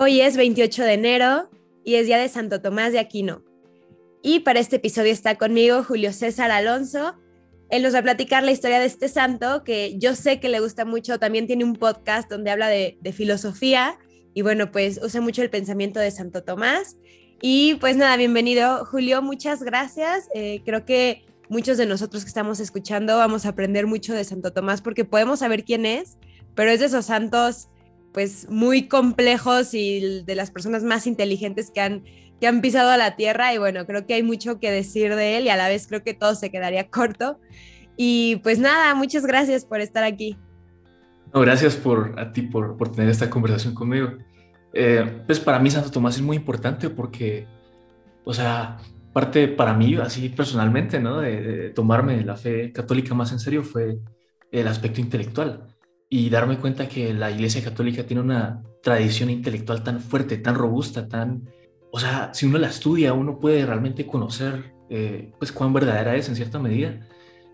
Hoy es 28 de enero y es día de Santo Tomás de Aquino. Y para este episodio está conmigo Julio César Alonso. Él nos va a platicar la historia de este santo que yo sé que le gusta mucho. También tiene un podcast donde habla de, filosofía y bueno, pues usa mucho el pensamiento de Santo Tomás. Y pues nada, bienvenido Julio, muchas gracias. Eh, creo que muchos de nosotros que estamos escuchando vamos a aprender mucho de Santo Tomás porque podemos saber quién es, pero es de esos santos pues muy complejos y de las personas más inteligentes que han, que han pisado a la tierra y bueno, creo que hay mucho que decir de él y a la vez creo que todo se quedaría corto. Y pues nada, muchas gracias por estar aquí. No, gracias por, a ti por, por tener esta conversación conmigo. Eh, pues para mí Santo Tomás es muy importante porque, o sea, parte para mí, así personalmente, ¿no? De, de tomarme la fe católica más en serio fue el aspecto intelectual y darme cuenta que la Iglesia Católica tiene una tradición intelectual tan fuerte, tan robusta, tan... O sea, si uno la estudia, uno puede realmente conocer eh, pues cuán verdadera es en cierta medida.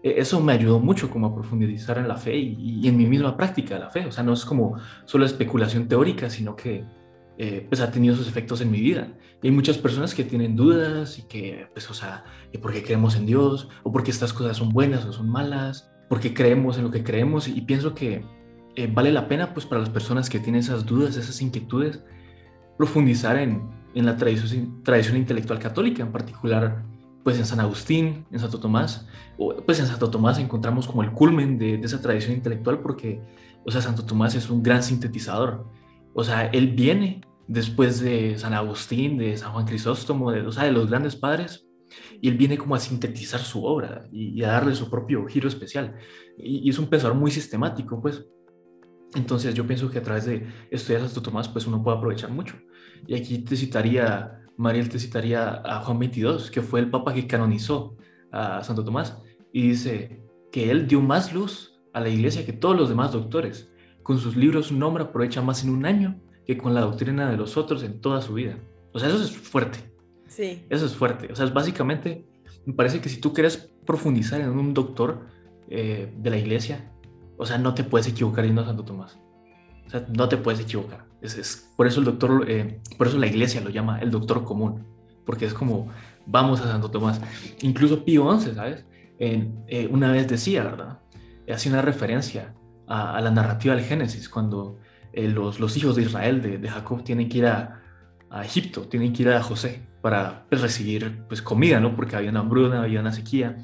E, eso me ayudó mucho como a profundizar en la fe y, en mi misma práctica de la fe. O sea, no es como solo especulación teórica, sino que eh, pues ha tenido sus efectos en mi vida. Y hay muchas personas que tienen dudas y que, pues, o sea, ¿por qué creemos en Dios? ¿O por qué estas cosas son buenas o son malas? ¿Por qué creemos en lo que creemos? Y pienso que eh, vale la pena pues para las personas que tienen esas dudas, esas inquietudes, profundizar en, en la tradición, tradición intelectual católica, en particular pues en San Agustín, en Santo Tomás, o, pues en Santo Tomás encontramos como el culmen de, esa tradición intelectual porque, o sea, Santo Tomás es un gran sintetizador, o sea, él viene después de San Agustín, de San Juan Crisóstomo, de, o sea, de los grandes padres, y él viene como a sintetizar su obra y, a darle su propio giro especial, y, y es un pensador muy sistemático, pues, entonces yo pienso que a través de estudiar a Santo Tomás, pues uno puede aprovechar mucho. Y aquí te citaría, Mariel te citaría a Juan 22, que fue el papa que canonizó a Santo Tomás, y dice que él dio más luz a la iglesia que todos los demás doctores. Con sus libros su nombre aprovecha más en un año que con la doctrina de los otros en toda su vida. O sea, eso es fuerte. Sí. Eso es fuerte. O sea, es básicamente, me parece que si tú quieres profundizar en un doctor eh, de la iglesia, o sea, no te puedes equivocar yendo a Santo Tomás. O sea, no te puedes equivocar. Es, por eso el doctor, eh, por eso la iglesia lo llama el doctor común, porque es como, vamos a Santo Tomás. Incluso Pío XI, ¿sabes? Eh, una vez decía, ¿verdad? Hacía una referencia a, la narrativa del Génesis, cuando eh, los, los, hijos de Israel, de, Jacob, tienen que ir a, a, Egipto, tienen que ir a José para pues, recibir pues, comida, ¿no? Porque había una hambruna, había una sequía.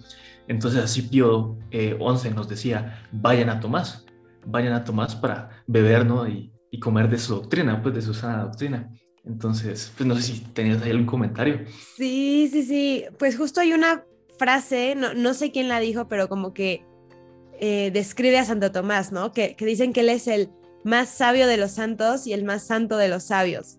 Entonces así Pío eh, 11 nos decía, vayan a Tomás, vayan a Tomás para beber ¿no? y, y, comer de su doctrina, pues de su sana doctrina. Entonces, pues no sé si tenías ahí algún comentario. Sí, sí, sí. Pues justo hay una frase, no, no sé quién la dijo, pero como que eh, describe a Santo Tomás, ¿no? Que, que dicen que él es el más sabio de los santos y el más santo de los sabios.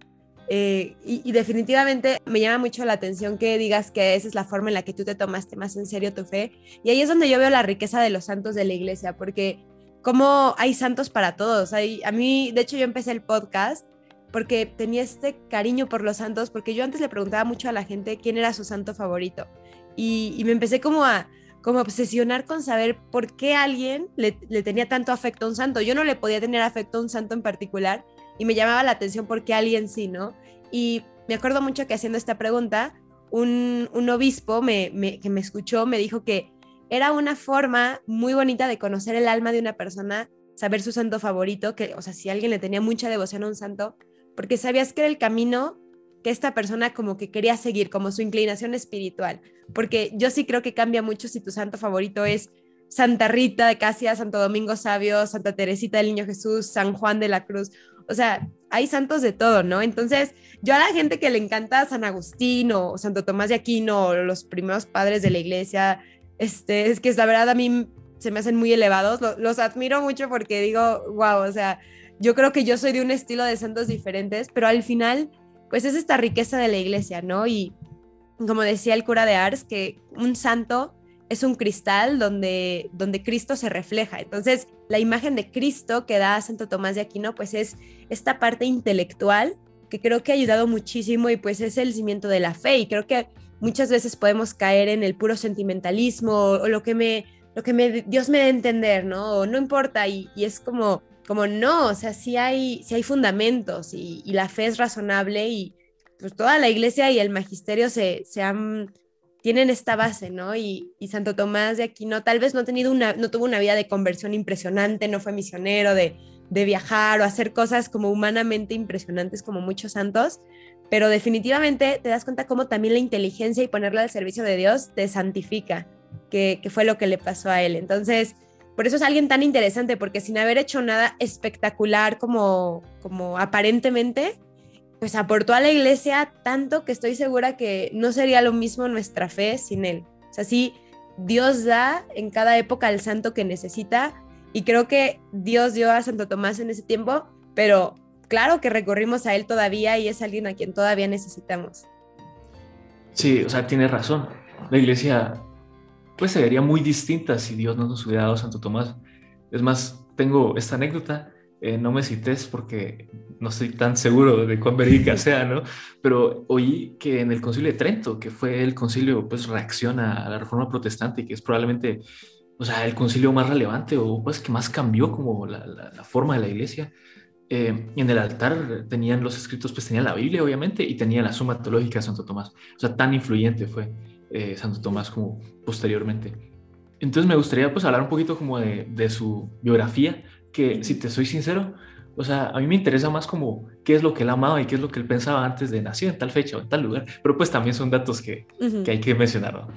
Eh, y, definitivamente me llama mucho la atención que digas que esa es la forma en la que tú te tomaste más en serio tu fe. Y ahí es donde yo veo la riqueza de los santos de la iglesia, porque como hay santos para todos. Hay, a mí, de hecho, yo empecé el podcast porque tenía este cariño por los santos, porque yo antes le preguntaba mucho a la gente quién era su santo favorito. Y, me empecé como a, como obsesionar con saber por qué alguien le, le, tenía tanto afecto a un santo. Yo no le podía tener afecto a un santo en particular, y me llamaba la atención porque alguien sí, ¿no? Y me acuerdo mucho que haciendo esta pregunta, un, un obispo me, que me escuchó me dijo que era una forma muy bonita de conocer el alma de una persona, saber su santo favorito, que, o sea, si alguien le tenía mucha devoción a un santo, porque sabías que era el camino que esta persona como que quería seguir, como su inclinación espiritual. Porque yo sí creo que cambia mucho si tu santo favorito es Santa Rita de Casia, Santo Domingo Sabio, Santa Teresita del Niño Jesús, San Juan de la Cruz o sea, hay santos de todo, ¿no? Entonces, yo a la gente que le encanta San Agustín o Santo Tomás de Aquino o los primeros padres de la iglesia, este, es que la verdad a mí se me hacen muy elevados, los, admiro mucho porque digo, wow, o sea, yo creo que yo soy de un estilo de santos diferentes, pero al final, pues es esta riqueza de la iglesia, ¿no? Y como decía el cura de Ars, que un santo es un cristal donde, donde Cristo se refleja. Entonces, la imagen de Cristo que da Santo Tomás de Aquino, pues es esta parte intelectual que creo que ha ayudado muchísimo y pues es el cimiento de la fe. Y creo que muchas veces podemos caer en el puro sentimentalismo o, lo que me, lo que me, Dios me dé a entender, ¿no? No importa. Y, y es como como no, o sea, sí hay, sí hay fundamentos y, la fe es razonable y pues toda la iglesia y el magisterio se, se han, tienen esta base, ¿no? Y, Santo Tomás de Aquino tal vez no, tuvo una vida de conversión impresionante, no fue misionero de, viajar o hacer cosas como humanamente impresionantes como muchos santos, pero definitivamente te das cuenta cómo también la inteligencia y ponerla al servicio de Dios te santifica, que, fue lo que le pasó a él. Entonces, por eso es alguien tan interesante, porque sin haber hecho nada espectacular como aparentemente, pues aportó a la iglesia tanto que estoy segura que no sería lo mismo nuestra fe sin él. O sea, sí, Dios da en cada época al santo que necesita y creo que Dios dio a Santo Tomás en ese tiempo, pero claro que recorrimos a él todavía y es alguien a quien todavía necesitamos. Sí, o sea, tiene razón. La iglesia pues se vería muy distinta si Dios no nos hubiera dado Santo Tomás. Es más, tengo esta anécdota, eh, no me cites porque no estoy tan seguro de cuán verídica sea, ¿no? Pero oí que en el concilio de Trento, que fue el concilio, pues reacciona a la reforma protestante, que es probablemente, o sea, el concilio más relevante o pues que más cambió como la, la, forma de la iglesia. Eh, en el altar tenían los escritos, pues tenían la Biblia, obviamente, y tenía la suma teológica de Santo Tomás. O sea, tan influyente fue. Eh, Santo Tomás como posteriormente. Entonces me gustaría pues hablar un poquito como de, de, su biografía, que si te soy sincero, o sea, a mí me interesa más como qué es lo que él amaba y qué es lo que él pensaba antes de nacer en tal fecha o en tal lugar, pero pues también son datos que, que hay que mencionar.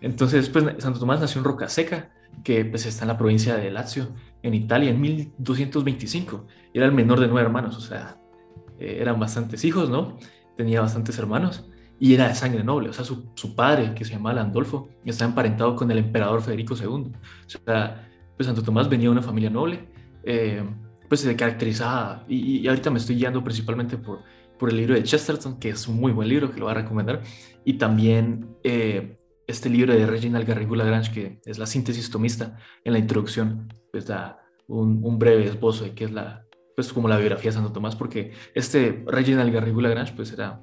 Entonces, pues Santo Tomás nació en Rocaseca, que pues está en la provincia de Lazio, en Italia, en 1225. Era el menor de nueve hermanos, o sea, eh, eran bastantes hijos, ¿no? Tenía bastantes hermanos y era de sangre noble. O sea, su, su padre, que se llamaba Landolfo, estaba emparentado con el emperador Federico II. O sea, pues Santo Tomás venía de una familia noble, eh, pues se caracterizaba, y, y, ahorita me estoy guiando principalmente por, por el libro de Chesterton, que es un muy buen libro, que lo voy a recomendar, y también eh, este libro de Reginald Garrigou Lagrange, que es la síntesis tomista, en la introducción, pues da un, un breve esbozo de qué es la, pues como la biografía de Santo Tomás, porque este Reginald Garrigou Lagrange, pues era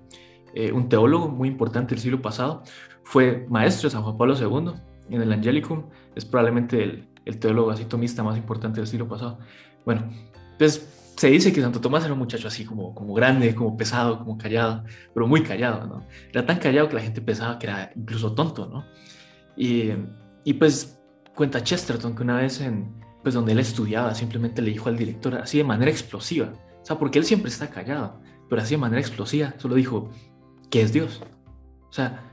eh, un teólogo muy importante del siglo pasado, fue maestro de San Juan Pablo II en el Angelicum, es probablemente el, el teólogo así tomista más importante del siglo pasado. Bueno, pues se dice que Santo Tomás era un muchacho así como, como grande, como pesado, como callado, pero muy callado, ¿no? Era tan callado que la gente pensaba que era incluso tonto, ¿no? Y, y pues cuenta Chesterton que una vez en, pues donde él estudiaba, simplemente le dijo al director así de manera explosiva, o sea, porque él siempre está callado, pero así de manera explosiva, solo dijo, que es Dios. O sea,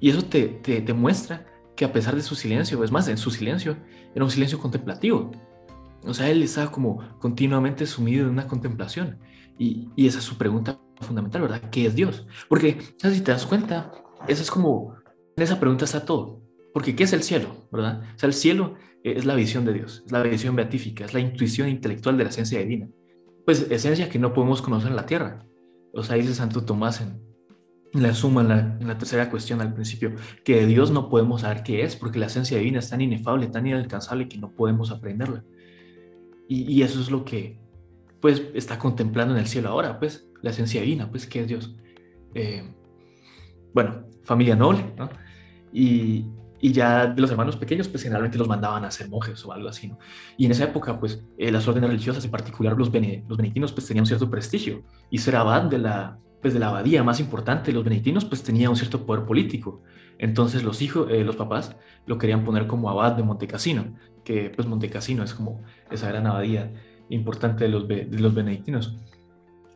y eso te, te, muestra que a pesar de su silencio, es más, en su silencio, era un silencio contemplativo. O sea, él estaba como continuamente sumido en una contemplación. Y, y esa es su pregunta fundamental, ¿verdad? ¿Qué es Dios? Porque, si te das cuenta, esa es como, en esa pregunta está todo. Porque, ¿qué es el cielo? ¿Verdad? O sea, el cielo es la visión de Dios, es la visión beatífica, es la intuición intelectual de la esencia divina. Pues esencia que no podemos conocer en la tierra. O sea, dice Santo Tomás en, la suma en la, tercera cuestión al principio, que de Dios no podemos saber qué es, porque la esencia divina es tan inefable, tan inalcanzable que no podemos aprenderla. Y, eso es lo que, pues, está contemplando en el cielo ahora, pues, la esencia divina, pues, ¿qué es Dios? Eh, bueno, familia noble, ¿no? Y, ya de los hermanos pequeños, pues generalmente los mandaban a ser monjes o algo así, ¿no? Y en esa época, pues, eh, las órdenes religiosas, en particular los, los benedictinos, pues tenían cierto prestigio. Y ser abad de la, pues, de la abadía más importante, los benedictinos, pues tenía un cierto poder político. Entonces los hijos, eh, los papás lo querían poner como abad de Montecassino, que pues Montecassino es como esa gran abadía importante de los, de los benedictinos.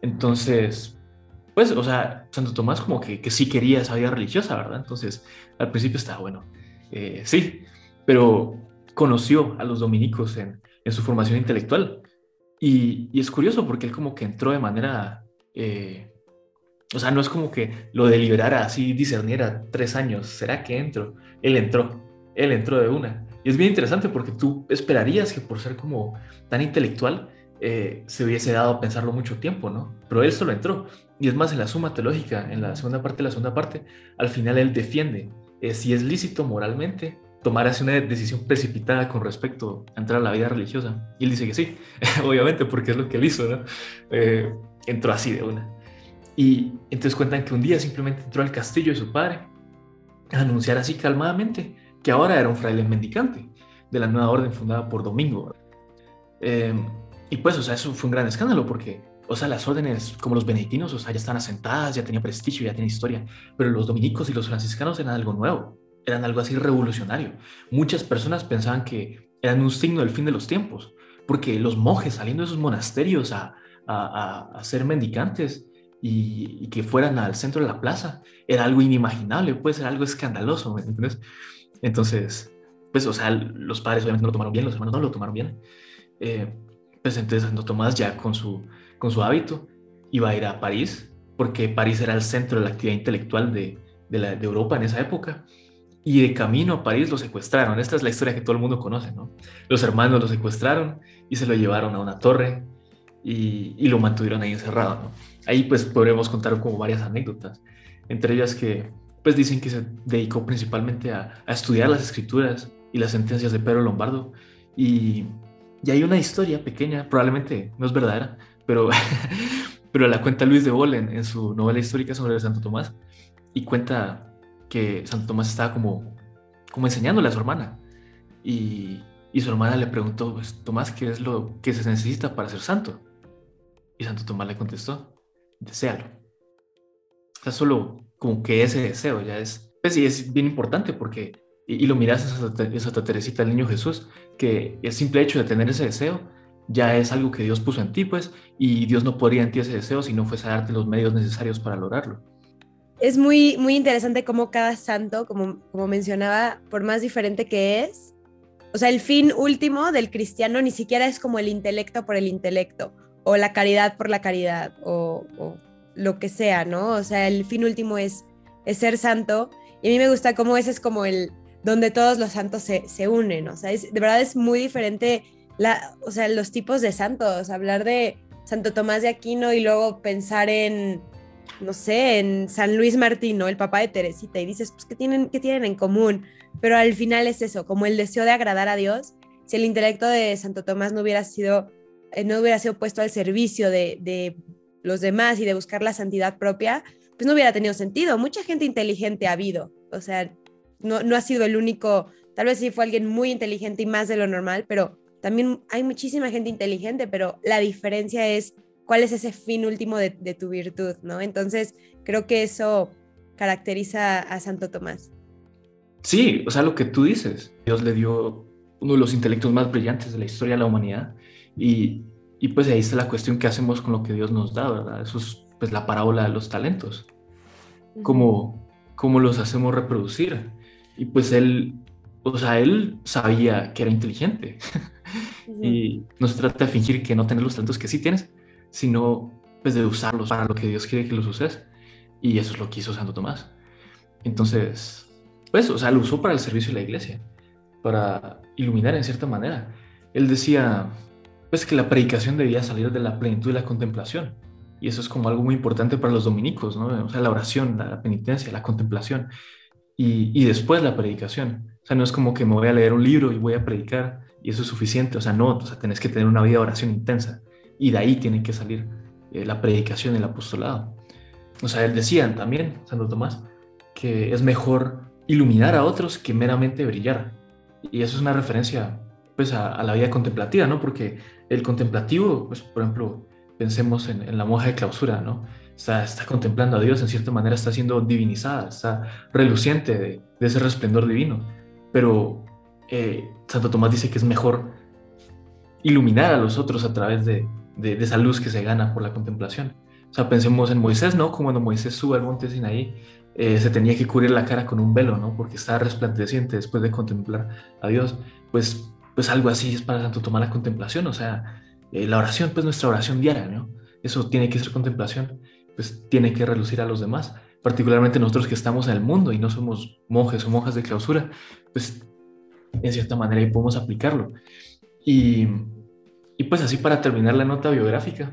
Entonces, pues, o sea, Santo Tomás como que, que sí quería esa vida religiosa, ¿verdad? Entonces, al principio estaba bueno, eh, sí, pero conoció a los dominicos en, en su formación intelectual. Y, y, es curioso porque él como que entró de manera eh, o sea, no es como que lo deliberara así, discerniera tres años, ¿será que entro? Él entró, él entró de una. Y es bien interesante porque tú esperarías que por ser como tan intelectual eh, se hubiese dado a pensarlo mucho tiempo, ¿no? Pero él solo entró. Y es más, en la suma teológica, en la segunda parte de la segunda parte, al final él defiende eh, si es lícito moralmente tomar así una decisión precipitada con respecto a entrar a la vida religiosa. Y él dice que sí, obviamente, porque es lo que él hizo, ¿no? Eh, entró así de una. Y entonces cuentan que un día simplemente entró al castillo de su padre a anunciar así calmadamente que ahora era un fraile mendicante de la nueva orden fundada por Domingo. Eh, y pues, o sea, eso fue un gran escándalo porque, o sea, las órdenes como los benedictinos, o sea, ya están asentadas, ya tenía prestigio, ya tenía historia, pero los dominicos y los franciscanos eran algo nuevo, eran algo así revolucionario. Muchas personas pensaban que eran un signo del fin de los tiempos, porque los monjes saliendo de esos monasterios a, a, a, ser mendicantes y, y, que fueran al centro de la plaza era algo inimaginable, puede ser algo escandaloso, ¿me entiendes? Entonces, pues, o sea, los padres obviamente no lo tomaron bien, los hermanos no lo tomaron bien. Eh, pues entonces Santo Tomás ya con su, con su hábito iba a ir a París, porque París era el centro de la actividad intelectual de, de, la, de Europa en esa época. Y de camino a París lo secuestraron. Esta es la historia que todo el mundo conoce, ¿no? Los hermanos lo secuestraron y se lo llevaron a una torre y, y lo mantuvieron ahí encerrado, ¿no? Ahí pues podremos contar como varias anécdotas, entre ellas que pues dicen que se dedicó principalmente a, a estudiar las escrituras y las sentencias de Pedro Lombardo y y hay una historia pequeña, probablemente no es verdadera, pero, pero la cuenta Luis de Bolen en su novela histórica sobre Santo Tomás y cuenta que Santo Tomás estaba como, como enseñándole a su hermana y, y su hermana le preguntó, pues, Tomás, ¿qué es lo que se necesita para ser santo? Y Santo Tomás le contestó, deséalo. O sea, solo como que ese deseo ya es, pues sí, es bien importante porque y, lo miras a Santa, Teresita, el niño Jesús, que el simple hecho de tener ese deseo ya es algo que Dios puso en ti, pues, y Dios no podría en ti ese deseo si no fuese a darte los medios necesarios para lograrlo. Es muy, muy interesante cómo cada santo, como, como mencionaba, por más diferente que es, o sea, el fin último del cristiano ni siquiera es como el intelecto por el intelecto, o la caridad por la caridad, o, lo que sea, ¿no? O sea, el fin último es, es ser santo, y a mí me gusta cómo ese es como el, donde todos los santos se, unen, o sea, de verdad es muy diferente, la, o sea, los tipos de santos, hablar de Santo Tomás de Aquino y luego pensar en, no sé, en San Luis Martín, El papá de Teresita, y dices, pues, ¿qué tienen, qué tienen en común? Pero al final es eso, como el deseo de agradar a Dios, si el intelecto de Santo Tomás no hubiera sido, no hubiera sido puesto al servicio de, de los demás y de buscar la santidad propia, pues no hubiera tenido sentido. Mucha gente inteligente ha habido, o sea, no, ha sido el único, tal vez sí fue alguien muy inteligente y más de lo normal, pero también hay muchísima gente inteligente, pero la diferencia es cuál es ese fin último de, tu virtud, ¿no? Entonces, creo que eso caracteriza a Santo Tomás. Sí, o sea, lo que tú dices, Dios le dio uno de los intelectos más brillantes de la historia de la humanidad y, y pues ahí está la cuestión que hacemos con lo que Dios nos da, ¿verdad? Eso es pues la parábola de los talentos. Como, cómo los hacemos reproducir. Y pues él, o sea, él sabía que era inteligente. y no se trata de fingir que no tener los talentos que sí tienes, sino pues de usarlos para lo que Dios quiere que los uses. Y eso es lo que hizo Santo Tomás. Entonces, pues, o sea, lo usó para el servicio de la iglesia, para iluminar en cierta manera. Él decía, pues, que la predicación debía salir de la plenitud de la contemplación. Y eso es como algo muy importante para los dominicos, ¿no? O sea, la oración, la penitencia, la contemplación y, después la predicación. O sea, no es como que me voy a leer un libro y voy a predicar y eso es suficiente. O sea, no, o sea, tenés que tener una vida de oración intensa y de ahí tiene que salir eh, la predicación y el apostolado. O sea, él decía también, Santo Tomás, que es mejor iluminar a otros que meramente brillar. Y eso es una referencia pues a, la vida contemplativa, ¿no? Porque el contemplativo, pues por ejemplo, pensemos en, la monja de clausura, ¿no? está, contemplando a Dios, en cierta manera está siendo divinizada, está reluciente de, ese resplandor divino. Pero eh, Santo Tomás dice que es mejor iluminar a los otros a través de, esa luz que se gana por la contemplación. O sea, pensemos en Moisés, ¿no? Como cuando Moisés sube al monte Sinaí, eh, se tenía que cubrir la cara con un velo, ¿no? Porque estaba resplandeciente después de contemplar a Dios. Pues, pues algo así es para Santo Tomás la contemplación, o sea, eh, la oración, pues nuestra oración diaria, ¿no? Eso tiene que ser contemplación pues tiene que relucir a los demás, particularmente nosotros que estamos en el mundo y no somos monjes o monjas de clausura, pues en cierta manera ahí podemos aplicarlo. Y, y pues así para terminar la nota biográfica,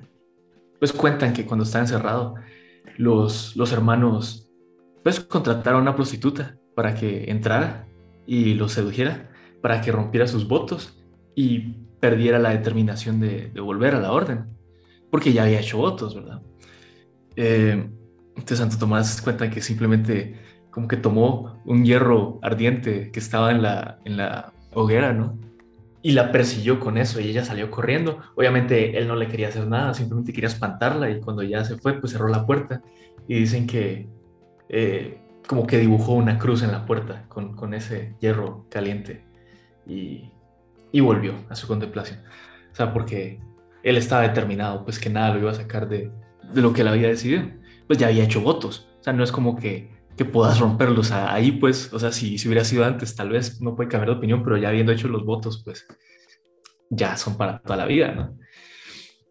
pues cuentan que cuando estaba encerrado, los, los hermanos pues contrataron a una prostituta para que entrara y lo sedujera, para que rompiera sus votos y perdiera la determinación de, de volver a la orden, porque ya había hecho votos, ¿verdad? Eh, entonces Santo Tomás cuenta que simplemente como que tomó un hierro ardiente que estaba en la, en la hoguera, ¿no? y la persiguió con eso y ella salió corriendo. Obviamente él no le quería hacer nada, simplemente quería espantarla y cuando ya se fue, pues cerró la puerta y dicen que eh, como que dibujó una cruz en la puerta con, con ese hierro caliente y, volvió a su contemplación. O sea, porque él estaba determinado, pues que nada lo iba a sacar de, lo que él había decidido. Pues ya había hecho votos. O sea, no es como que que puedas romperlos. ahí, pues, o sea, si, si hubiera sido antes, tal vez no puede cambiar de opinión, pero ya habiendo hecho los votos, pues ya son para toda la vida, ¿no?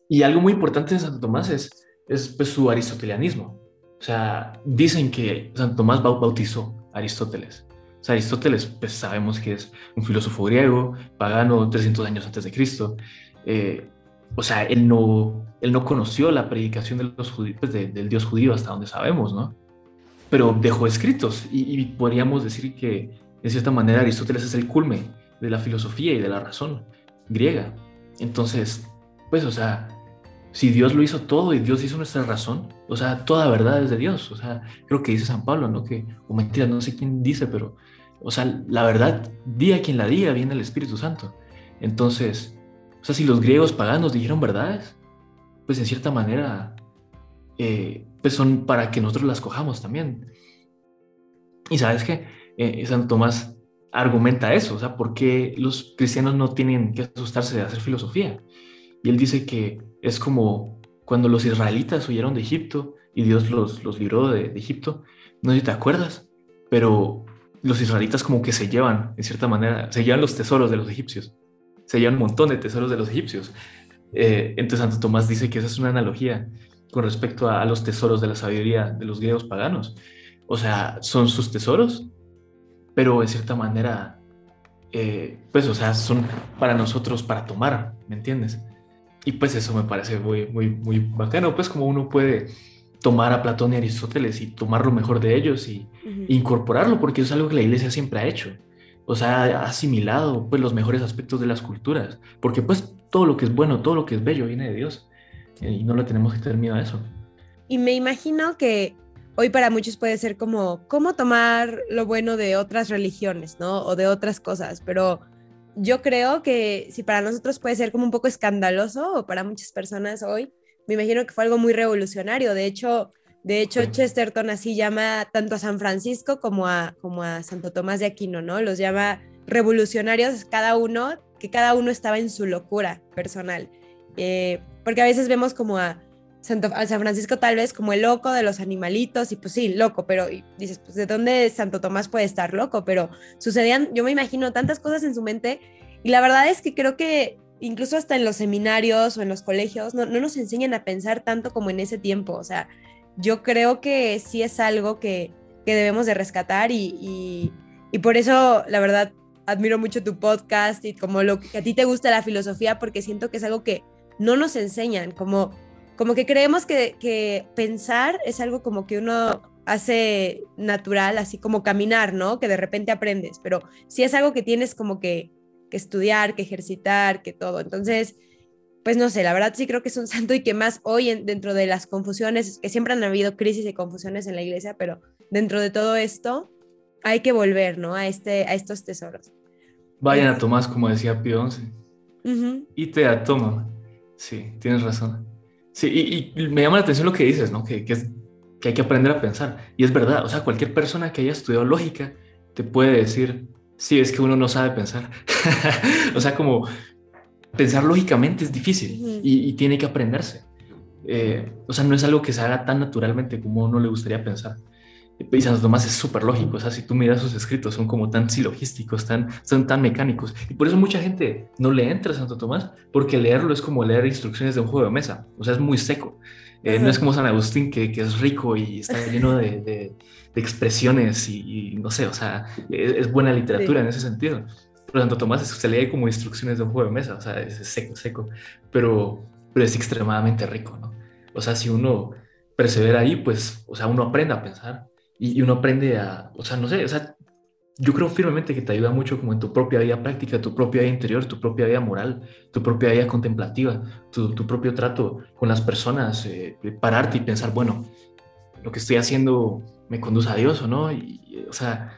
Y algo muy importante de Santo Tomás es, es pues, su aristotelianismo. O sea, dicen que Santo Tomás bautizó a Aristóteles. O sea, Aristóteles, pues sabemos que es un filósofo griego, pagano, 300 años antes de Cristo. Eh, o sea, él no, él no conoció la predicación de los judíos, pues, del Dios judío hasta donde sabemos, ¿no? pero dejó escritos y, podríamos decir que de cierta manera Aristóteles es el culme de la filosofía y de la razón griega. Entonces, pues, o sea, si Dios lo hizo todo y Dios hizo nuestra razón, o sea, toda verdad es de Dios, o sea, creo que dice San Pablo, ¿no? Que, o mentira, no sé quién dice, pero, o sea, la verdad, día quien la diga, viene el Espíritu Santo. Entonces, o sea, si los griegos paganos dijeron verdades, pues en cierta manera eh, pues son para que nosotros las cojamos también. Y sabes que eh, Santo Tomás argumenta eso, o sea, ¿por qué los cristianos no tienen que asustarse de hacer filosofía? Y él dice que es como cuando los israelitas huyeron de Egipto y Dios los, los libró de, Egipto, no sé si te acuerdas, pero los israelitas como que se llevan, en cierta manera, se llevan los tesoros de los egipcios, se llevan un montón de tesoros de los egipcios. Eh, entonces Santo Tomás dice que esa es una analogía con respecto a, los tesoros de la sabiduría de los griegos paganos. O sea, son sus tesoros, pero en cierta manera, eh, pues, o sea, son para nosotros para tomar, ¿me entiendes? Y pues eso me parece muy, muy, muy bacano, pues como uno puede tomar a Platón y Aristóteles y tomar lo mejor de ellos y incorporarlo, porque es algo que la iglesia siempre ha hecho. O sea, ha asimilado pues los mejores aspectos de las culturas, porque pues todo lo que es bueno, todo lo que es bello viene de Dios y no le tenemos que tener miedo a eso. Y me imagino que hoy para muchos puede ser como, ¿cómo tomar lo bueno de otras religiones, ¿no? O de otras cosas, pero yo creo que si para nosotros puede ser como un poco escandaloso o para muchas personas hoy, me imagino que fue algo muy revolucionario. De hecho, de hecho Chesterton así llama tanto a San Francisco como a, como a Santo Tomás de Aquino, ¿no? Los llama revolucionarios cada uno, que cada uno estaba en su locura personal. Eh, porque a veces vemos como a, San Francisco tal vez como el loco de los animalitos y pues sí, loco, pero dices, pues de dónde Santo Tomás puede estar loco, pero sucedían, yo me imagino tantas cosas en su mente y la verdad es que creo que incluso hasta en los seminarios o en los colegios no, nos enseñan a pensar tanto como en ese tiempo, o sea, yo creo que sí es algo que, debemos de rescatar y, y por eso la verdad admiro mucho tu podcast y como lo que a ti te gusta la filosofía porque siento que es algo que no nos enseñan, como, como que creemos que, pensar es algo como que uno hace natural, así como caminar, ¿no? Que de repente aprendes, pero sí es algo que tienes como que, que estudiar, que ejercitar, que todo. Entonces, pues no sé, la verdad sí creo que es un santo y que más hoy dentro de las confusiones, que siempre han habido crisis y confusiones en la iglesia, pero dentro de todo esto hay que volver, ¿no? A, este, a estos tesoros. Vayan a Tomás, como decía Pío XI. Y te a Tomás. Sí, tienes razón. Sí, y, me llama la atención lo que dices, ¿no? Que, que, que hay que aprender a pensar. Y es verdad, o sea, cualquier persona que haya estudiado lógica te puede decir, sí, es que uno no sabe pensar. o sea, como pensar lógicamente es difícil y, tiene que aprenderse. Eh, o sea, no es algo que se haga tan naturalmente como uno le gustaría pensar. Y Santo Tomás es súper lógico, o sea, si tú miras sus escritos, son como tan silogísticos, tan, son tan mecánicos. Y por eso mucha gente no le entra a Santo Tomás, porque leerlo es como leer instrucciones de un juego de mesa, o sea, es muy seco. Eh, no es como San Agustín, que, que, es rico y está lleno de, de, expresiones y, no sé, o sea, es, buena literatura en ese sentido. Pero Santo Tomás se lee como instrucciones de un juego de mesa, o sea, es seco, seco, pero, pero es extremadamente rico, ¿no? O sea, si uno persevera ahí, pues, o sea, uno aprende a pensar y, uno aprende a, o sea, no sé, o sea, yo creo firmemente que te ayuda mucho como en tu propia vida práctica, tu propia vida interior, tu propia vida moral, tu propia vida contemplativa, tu, tu propio trato con las personas, eh, pararte y pensar, bueno, lo que estoy haciendo me conduce a Dios o no, y, o sea,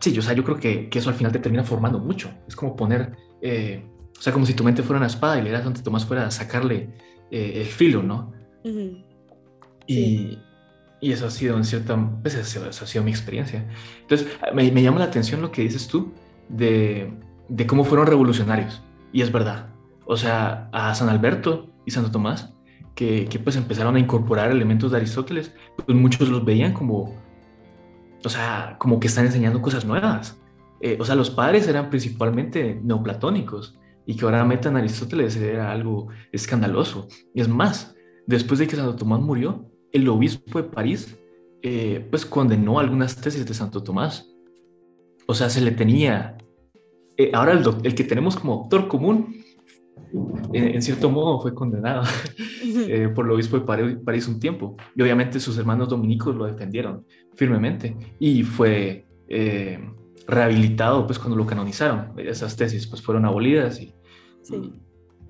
sí, yo, o sea, yo creo que, que, eso al final te termina formando mucho, es como poner, eh, o sea, como si tu mente fuera una espada y le das Santo Tomás fuera a sacarle eh, el filo, ¿no? y, y, eso ha sido en cierta, pues eso, ha sido mi experiencia. Entonces, me, me, llama la atención lo que dices tú de, de cómo fueron revolucionarios. Y es verdad. O sea, a San Alberto y Santo Tomás, que, que pues empezaron a incorporar elementos de Aristóteles, pues muchos los veían como, o sea, como que están enseñando cosas nuevas. Eh, o sea, los padres eran principalmente neoplatónicos y que ahora metan a Aristóteles era algo escandaloso. Y es más, después de que Santo Tomás murió, el obispo de París eh, pues condenó algunas tesis de Santo Tomás. O sea, se le tenía... Eh, ahora el, el, que tenemos como doctor común, en, cierto modo fue condenado eh, por el obispo de París, un tiempo. Y obviamente sus hermanos dominicos lo defendieron firmemente. Y fue rehabilitado pues cuando lo canonizaron. Esas tesis pues fueron abolidas y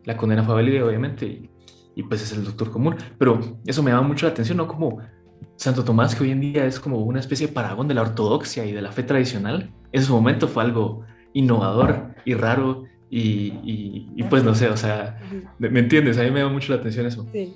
la condena fue válida, obviamente, y, pues es el doctor común. Pero eso me llama mucho la atención, ¿no? Como Santo Tomás, que hoy en día es como una especie de paragón de la ortodoxia y de la fe tradicional, en su momento fue algo innovador y raro y, y, pues no sé, o sea, ¿me, entiendes? A mí me llama mucho la atención eso. Sí.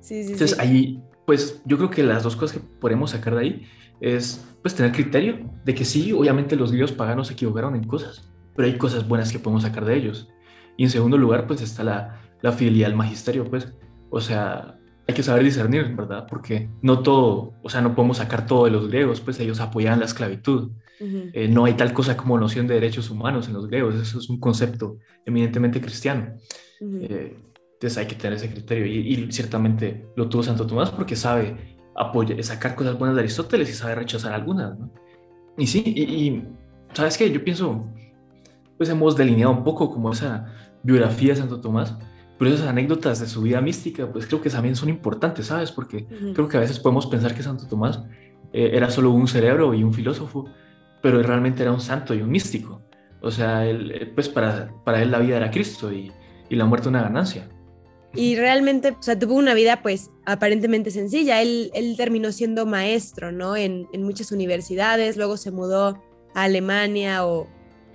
Sí, sí, Entonces ahí, pues yo creo que las dos cosas que podemos sacar de ahí es pues tener criterio de que sí, obviamente los griegos paganos se equivocaron en cosas, pero hay cosas buenas que podemos sacar de ellos. Y en segundo lugar, pues está la, la fidelidad al magisterio, pues. O sea, hay que saber discernir, ¿verdad? Porque no todo, o sea, no podemos sacar todo de los griegos, pues ellos apoyaban la esclavitud. Eh, no hay tal cosa como noción de derechos humanos en los griegos, eso es un concepto eminentemente cristiano. Eh, entonces hay que tener ese criterio y, ciertamente lo tuvo Santo Tomás porque sabe apoyar, sacar cosas buenas de Aristóteles y sabe rechazar algunas, ¿no? Y sí, y, y ¿sabes qué? Yo pienso, pues hemos delineado un poco como esa biografía de Santo Tomás, pero esas anécdotas de su vida mística, pues creo que también son importantes, ¿sabes? Porque creo que a veces podemos pensar que Santo Tomás eh, era solo un cerebro y un filósofo, pero realmente era un santo y un místico. O sea, él, eh, pues para, para él la vida era Cristo y, y la muerte una ganancia. Y realmente, o sea, tuvo una vida pues aparentemente sencilla. Él, él terminó siendo maestro, ¿no? En, en muchas universidades, luego se mudó a Alemania o,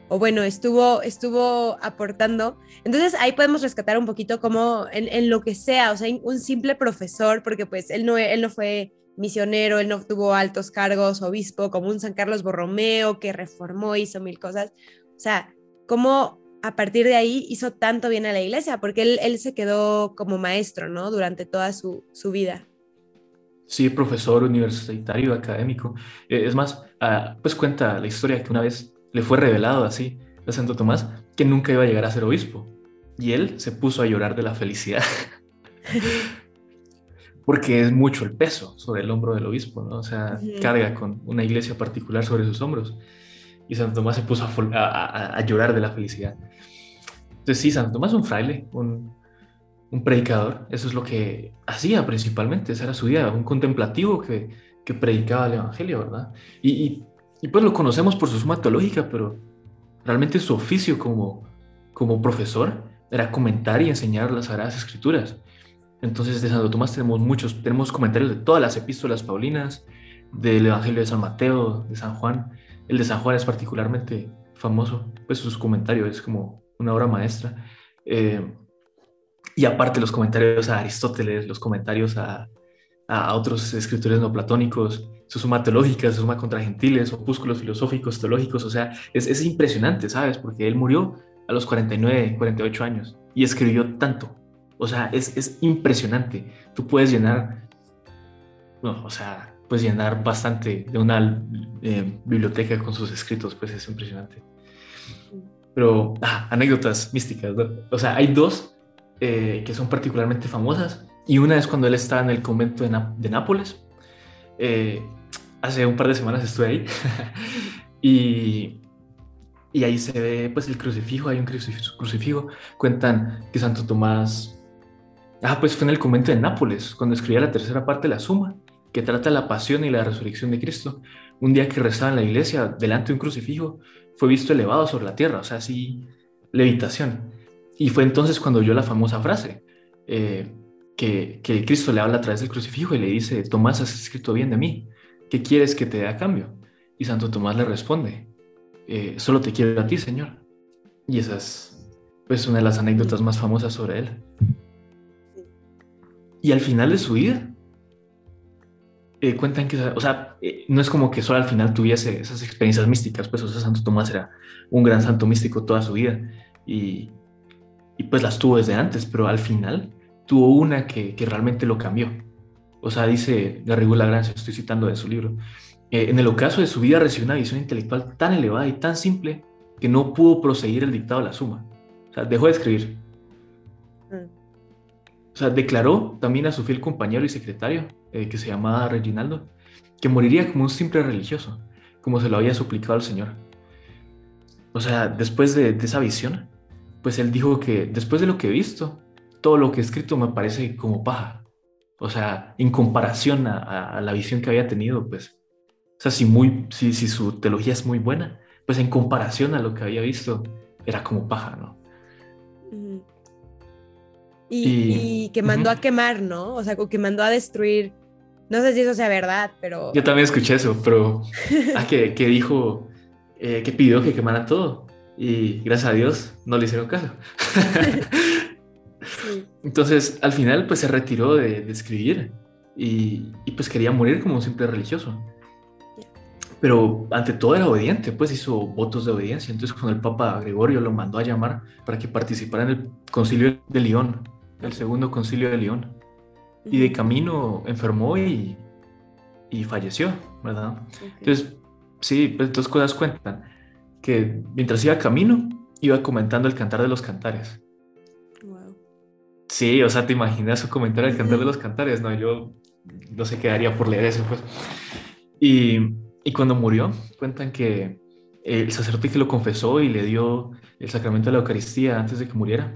o bueno, estuvo, estuvo aportando. Entonces ahí podemos rescatar un poquito como en, lo que sea, o sea, un simple profesor, porque pues él no, él no fue misionero, él no tuvo altos cargos, obispo, como un San Carlos Borromeo que reformó, hizo mil cosas. O sea, cómo a partir de ahí hizo tanto bien a la iglesia, porque él, él se quedó como maestro, ¿no? Durante toda su, su vida. Sí, profesor universitario, académico. Eh, es más, ah, pues cuenta la historia que una vez le fue revelado así a Santo Tomás que nunca iba a llegar a ser obispo. Y él se puso a llorar de la felicidad. Porque es mucho el peso sobre el hombro del obispo, ¿no? O sea, carga con una iglesia particular sobre sus hombros. Y Santo Tomás se puso a, llorar de la felicidad. Entonces sí, Santo Tomás es un fraile, un, predicador. Eso es lo que hacía principalmente, esa era su vida, un contemplativo que, que predicaba el Evangelio, ¿verdad? y y pues lo conocemos por su suma teológica, pero realmente su oficio como, como profesor era comentar y enseñar las Sagradas Escrituras. Entonces de Santo Tomás tenemos muchos, tenemos comentarios de todas las epístolas paulinas, del Evangelio de San Mateo, de San Juan. El de San Juan es particularmente famoso, pues sus comentarios es como una obra maestra. Eh, y aparte los comentarios a Aristóteles, los comentarios a, a otros escritores no platónicos, su suma teológica, su suma contra gentiles, opúsculos filosóficos, teológicos, o sea, es, es impresionante, ¿sabes? Porque él murió a los 49, 48 años y escribió tanto. O sea, es, es impresionante. Tú puedes llenar, no, o sea, puedes llenar bastante de una eh, biblioteca con sus escritos, pues es impresionante. Pero, ah, anécdotas místicas, ¿no? O sea, hay dos eh, que son particularmente famosas y una es cuando él estaba en el convento de, de Nápoles. Eh, hace un par de semanas estuve ahí y, y ahí se ve pues el crucifijo, hay un crucifijo, cuentan que Santo Tomás, ah pues fue en el convento de Nápoles cuando escribía la tercera parte de la Suma, que trata la pasión y la resurrección de Cristo. Un día que rezaba en la iglesia delante de un crucifijo, fue visto elevado sobre la tierra, o sea, así levitación. Y fue entonces cuando oyó la famosa frase, eh, que, que, Cristo le habla a través del crucifijo y le dice, Tomás, has escrito bien de mí, ¿qué quieres que te dé a cambio? Y Santo Tomás le responde, eh, solo te quiero a ti, Señor. Y esa es, pues una de las anécdotas más famosas sobre él. Y al final de su vida, eh, cuentan que, o sea, eh, no es como que solo al final tuviese esas experiencias místicas, pues, o sea, Santo Tomás era un gran santo místico toda su vida y, y pues las tuvo desde antes, pero al final tuvo una que, que realmente lo cambió. O sea, dice Garrigou Lagrange, estoy citando de su libro, eh, en el ocaso de su vida recibió una visión intelectual tan elevada y tan simple que no pudo proseguir el dictado de la suma. O sea, dejó de escribir. Sea, declaró también a su fiel compañero y secretario, eh, que se llamaba Reginaldo, que moriría como un simple religioso, como se lo había suplicado al Señor. O sea, después de, esa visión, pues él dijo que después de lo que he visto, todo lo que he escrito me parece como paja. O sea, en comparación a, la visión que había tenido, pues, o sea, muy, si, si su teología es muy buena, pues en comparación a lo que había visto, era como paja, ¿no? Y, que mandó a quemar, ¿no? O sea, que mandó a destruir. No sé si eso sea verdad, pero. Yo también escuché eso, pero. ah, que, dijo. Eh, que pidió que quemaran todo. Y gracias a Dios no le hicieron caso. Entonces, al final, pues se retiró de, escribir y, y, pues quería morir como un simple religioso. Pero ante todo era obediente, pues hizo votos de obediencia. Entonces, cuando el Papa Gregorio lo mandó a llamar para que participara en el concilio de León, el segundo concilio de León. Y de camino enfermó y, y falleció, ¿verdad? Entonces, sí, pues dos cosas cuentan. Que mientras iba camino, iba comentando el cantar de los cantares. Wow. Sí, o sea, te imaginas su comentario del cantar de los cantares, ¿no? Yo no sé qué haría por leer eso, pues. Y, y cuando murió, cuentan que el sacerdote que lo confesó y le dio el sacramento de la Eucaristía antes de que muriera,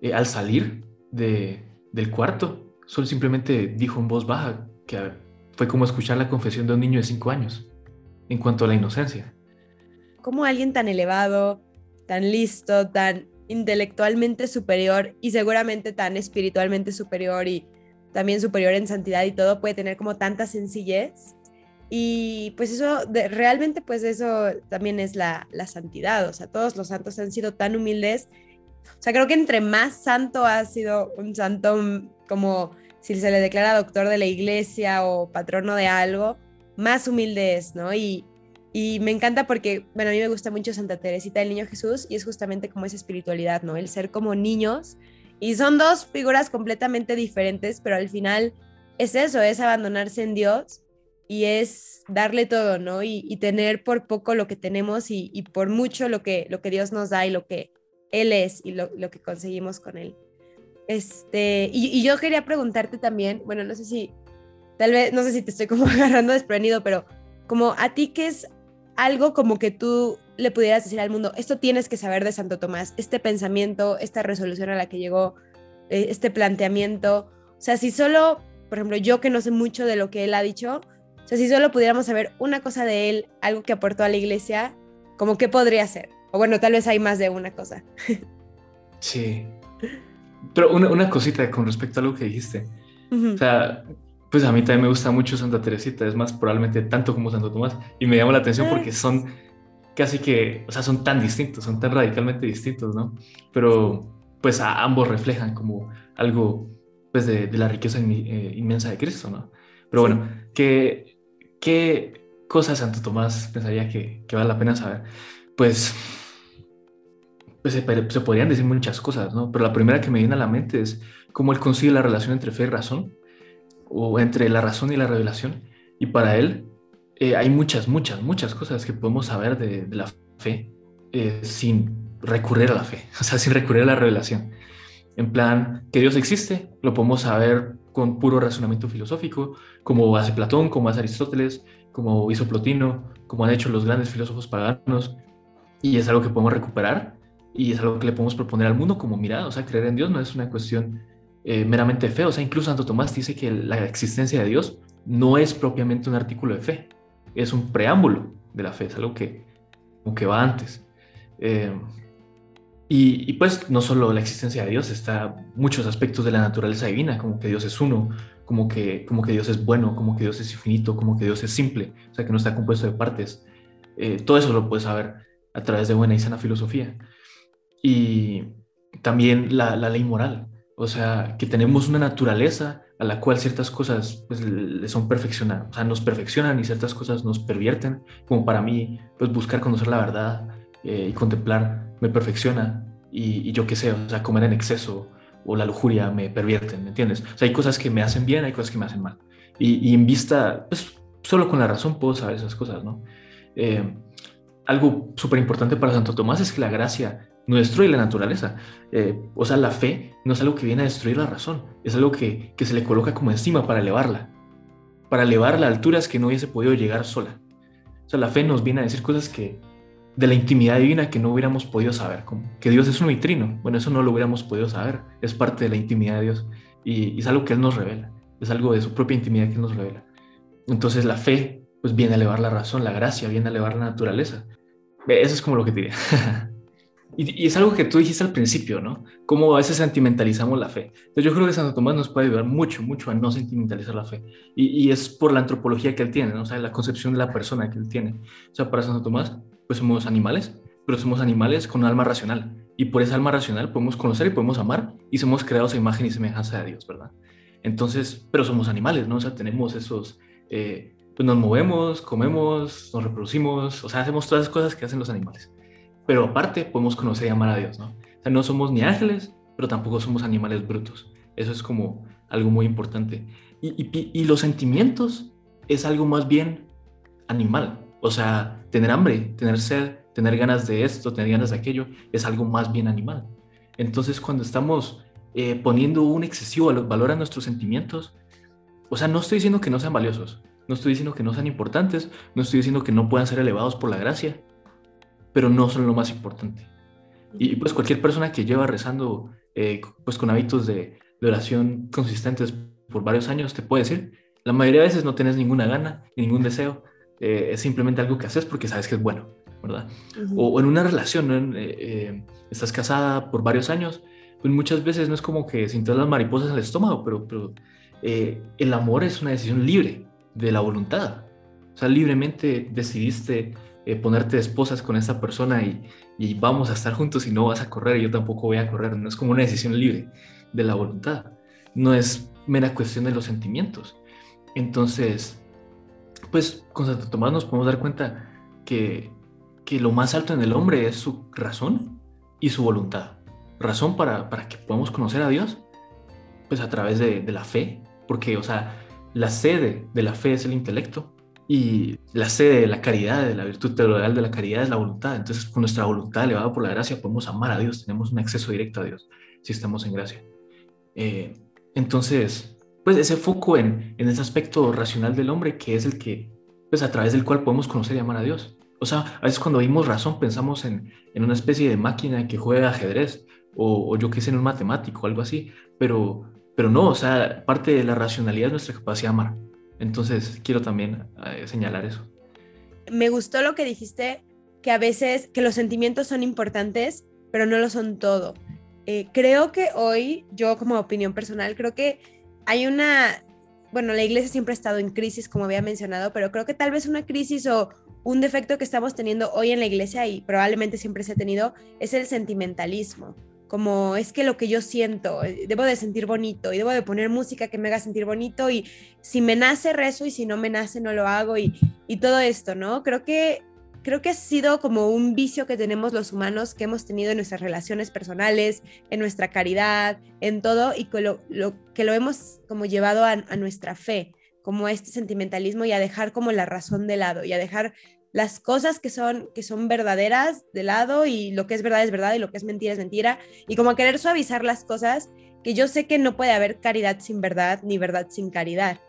eh, al salir, del cuarto. Solo simplemente dijo en voz baja que fue como escuchar la confesión de un niño de cinco años en cuanto a la inocencia. Como alguien tan elevado, tan listo, tan intelectualmente superior y seguramente tan espiritualmente superior y también superior en santidad y todo puede tener como tanta sencillez y pues eso realmente pues eso también es la, la santidad o sea todos los santos han sido tan humildes o sea, creo que entre más santo ha sido un santo como si se le declara doctor de la iglesia o patrono de algo, más humilde es, ¿no? Y, y me encanta porque, bueno, a mí me gusta mucho Santa Teresita del Niño Jesús y es justamente como esa espiritualidad, ¿no? El ser como niños. Y son dos figuras completamente diferentes, pero al final es eso, es abandonarse en Dios y es darle todo, ¿no? Y, tener por poco lo que tenemos y, y, por mucho lo que, lo que Dios nos da y lo que él es y lo, que conseguimos con él. Este, y, yo quería preguntarte también, bueno, no sé si, tal vez, no sé si te estoy como agarrando desprevenido, pero como a ti que es algo como que tú le pudieras decir al mundo, esto tienes que saber de Santo Tomás, este pensamiento, esta resolución a la que llegó, eh, este planteamiento, o sea, si solo, por ejemplo, yo que no sé mucho de lo que él ha dicho, o sea, si solo pudiéramos saber una cosa de él, algo que aportó a la iglesia, como qué podría ser. O bueno, tal vez hay más de una cosa. Sí. Pero una, una cosita con respecto a lo que dijiste. O sea, pues a mí también me gusta mucho Santa Teresita, es más, probablemente tanto como Santo Tomás. Y me llama la atención porque son casi que, o sea, son tan distintos, son tan radicalmente distintos, ¿no? Pero pues a ambos reflejan como algo, pues, de, de la riqueza eh, inmensa de Cristo, ¿no? Pero bueno, ¿qué, qué cosas Santo Tomás pensaría que, que vale la pena saber? Pues pues se, podrían decir muchas cosas, ¿no? Pero la primera que me viene a la mente es cómo él consigue la relación entre fe y razón, o entre la razón y la revelación. Y para él eh, hay muchas, muchas, muchas cosas que podemos saber de, la fe eh, sin recurrir a la fe, o sea, sin recurrir a la revelación. En plan, que Dios existe, lo podemos saber con puro razonamiento filosófico, como hace Platón, como hace Aristóteles, como hizo Plotino, como han hecho los grandes filósofos paganos, y es algo que podemos recuperar y es algo que le podemos proponer al mundo como mira, o sea, creer en Dios no es una cuestión eh, meramente fe, o sea, incluso Santo Tomás dice que la existencia de Dios no es propiamente un artículo de fe, es un preámbulo de la fe, es algo que, que va antes. Eh, y, pues no solo la existencia de Dios, está muchos aspectos de la naturaleza divina, como que Dios es uno, como que, como que Dios es bueno, como que Dios es infinito, como que Dios es simple, o sea, que no está compuesto de partes. Eh, todo eso lo puedes saber a través de buena y sana filosofía. Y, también la, ley moral, o sea, que tenemos una naturaleza a la cual ciertas cosas pues, le son perfeccionadas, o sea, nos perfeccionan y ciertas cosas nos pervierten, como para mí, pues buscar conocer la verdad eh, y contemplar me perfecciona y, yo qué sé, o sea, comer en exceso o la lujuria me pervierten, ¿me entiendes? O sea, hay cosas que me hacen bien, hay cosas que me hacen mal. Y, en vista, pues solo con la razón puedo saber esas cosas, ¿no? Eh, algo súper importante para Santo Tomás es que la gracia no destruye la naturaleza. Eh, o sea, la fe no es algo que viene a destruir la razón, es algo que, que se le coloca como encima para elevarla, para elevarla a alturas que no hubiese podido llegar sola. O sea, la fe nos viene a decir cosas que de la intimidad divina que no hubiéramos podido saber, como que Dios es un vitrino. Bueno, eso no lo hubiéramos podido saber, es parte de la intimidad de Dios y, es algo que Él nos revela, es algo de su propia intimidad que Él nos revela. Entonces la fe pues viene a elevar la razón, la gracia viene a elevar la naturaleza. Eso es como lo que te diría. Y, es algo que tú dijiste al principio, ¿no? Cómo a veces sentimentalizamos la fe. Entonces yo creo que Santo Tomás nos puede ayudar mucho, mucho a no sentimentalizar la fe. Y, es por la antropología que él tiene, ¿no? O sea, la concepción de la persona que él tiene. O sea, para Santo Tomás, pues somos animales, pero somos animales con un alma racional. Y por esa alma racional podemos conocer y podemos amar y somos creados a imagen y semejanza de Dios, ¿verdad? Entonces, pero somos animales, ¿no? O sea, tenemos esos... Eh, pues nos movemos, comemos, nos reproducimos, o sea, hacemos todas las cosas que hacen los animales pero aparte podemos conocer y amar a Dios, ¿no? O sea, no somos ni ángeles, pero tampoco somos animales brutos. Eso es como algo muy importante. Y, los sentimientos es algo más bien animal. O sea, tener hambre, tener sed, tener ganas de esto, tener ganas de aquello, es algo más bien animal. Entonces, cuando estamos eh, poniendo un excesivo valor a nuestros sentimientos, o sea, no estoy diciendo que no sean valiosos, no estoy diciendo que no sean importantes, no estoy diciendo que no puedan ser elevados por la gracia, pero no son lo más importante. Y pues cualquier persona que lleva rezando eh, pues con hábitos de, oración consistentes por varios años te puede decir, la mayoría de veces no tienes ninguna gana, ningún deseo, eh, es simplemente algo que haces porque sabes que es bueno, ¿verdad? o, en una relación, eh, estás casada por varios años, pues muchas veces no es como que sientas las mariposas en el estómago, pero, pero el amor es una decisión libre de la voluntad. O sea, libremente decidiste eh, ponerte de esposas con esa persona y, y, vamos a estar juntos y no vas a correr y yo tampoco voy a correr. No es como una decisión libre de la voluntad. No es mera cuestión de los sentimientos. Entonces, pues con Santo Tomás nos podemos dar cuenta que, que lo más alto en el hombre es su razón y su voluntad. Razón para, para que podamos conocer a Dios, pues a través de, de la fe, porque, o sea, la sede de la fe es el intelecto y la sede de la caridad, de la virtud teologal de la caridad es la voluntad. Entonces, con nuestra voluntad elevada por la gracia, podemos amar a Dios, tenemos un acceso directo a Dios si estamos en gracia. Eh, entonces, pues ese foco en, en ese aspecto racional del hombre, que es el que, pues a través del cual podemos conocer y amar a Dios. O sea, a veces cuando oímos razón pensamos en, en una especie de máquina que juega ajedrez o, yo qué sé, en un matemático algo así, pero, pero no, o sea, parte de la racionalidad es nuestra capacidad de amar. Entonces, quiero también eh, señalar eso. Me gustó lo que dijiste, que a veces que los sentimientos son importantes, pero no lo son todo. Eh, creo que hoy, yo como opinión personal, creo que hay una, bueno, la iglesia siempre ha estado en crisis, como había mencionado, pero creo que tal vez una crisis o un defecto que estamos teniendo hoy en la iglesia y probablemente siempre se ha tenido es el sentimentalismo como es que lo que yo siento, eh, debo de sentir bonito y debo de poner música que me haga sentir bonito y si me nace rezo y si no me nace no lo hago y, todo esto, ¿no? Creo que, creo que ha sido como un vicio que tenemos los humanos, que hemos tenido en nuestras relaciones personales, en nuestra caridad, en todo y que lo, que lo hemos como llevado a, a nuestra fe, como este sentimentalismo y a dejar como la razón de lado y a dejar las cosas que son, que son verdaderas de lado y lo que es verdad es verdad y lo que es mentira es mentira. Y como querer suavizar las cosas, que yo sé que no puede haber caridad sin verdad ni verdad sin caridad,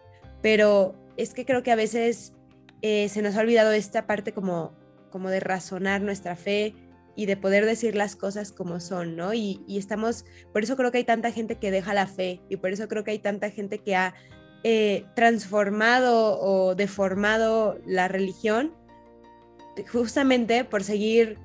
pero es que creo que a veces eh, se nos ha olvidado esta parte como, como de razonar nuestra fe y de poder decir las cosas como son, ¿no? Y, estamos, por eso creo que hay tanta gente que deja la fe y por eso creo que hay tanta gente que ha eh, transformado o deformado la religión justamente por seguir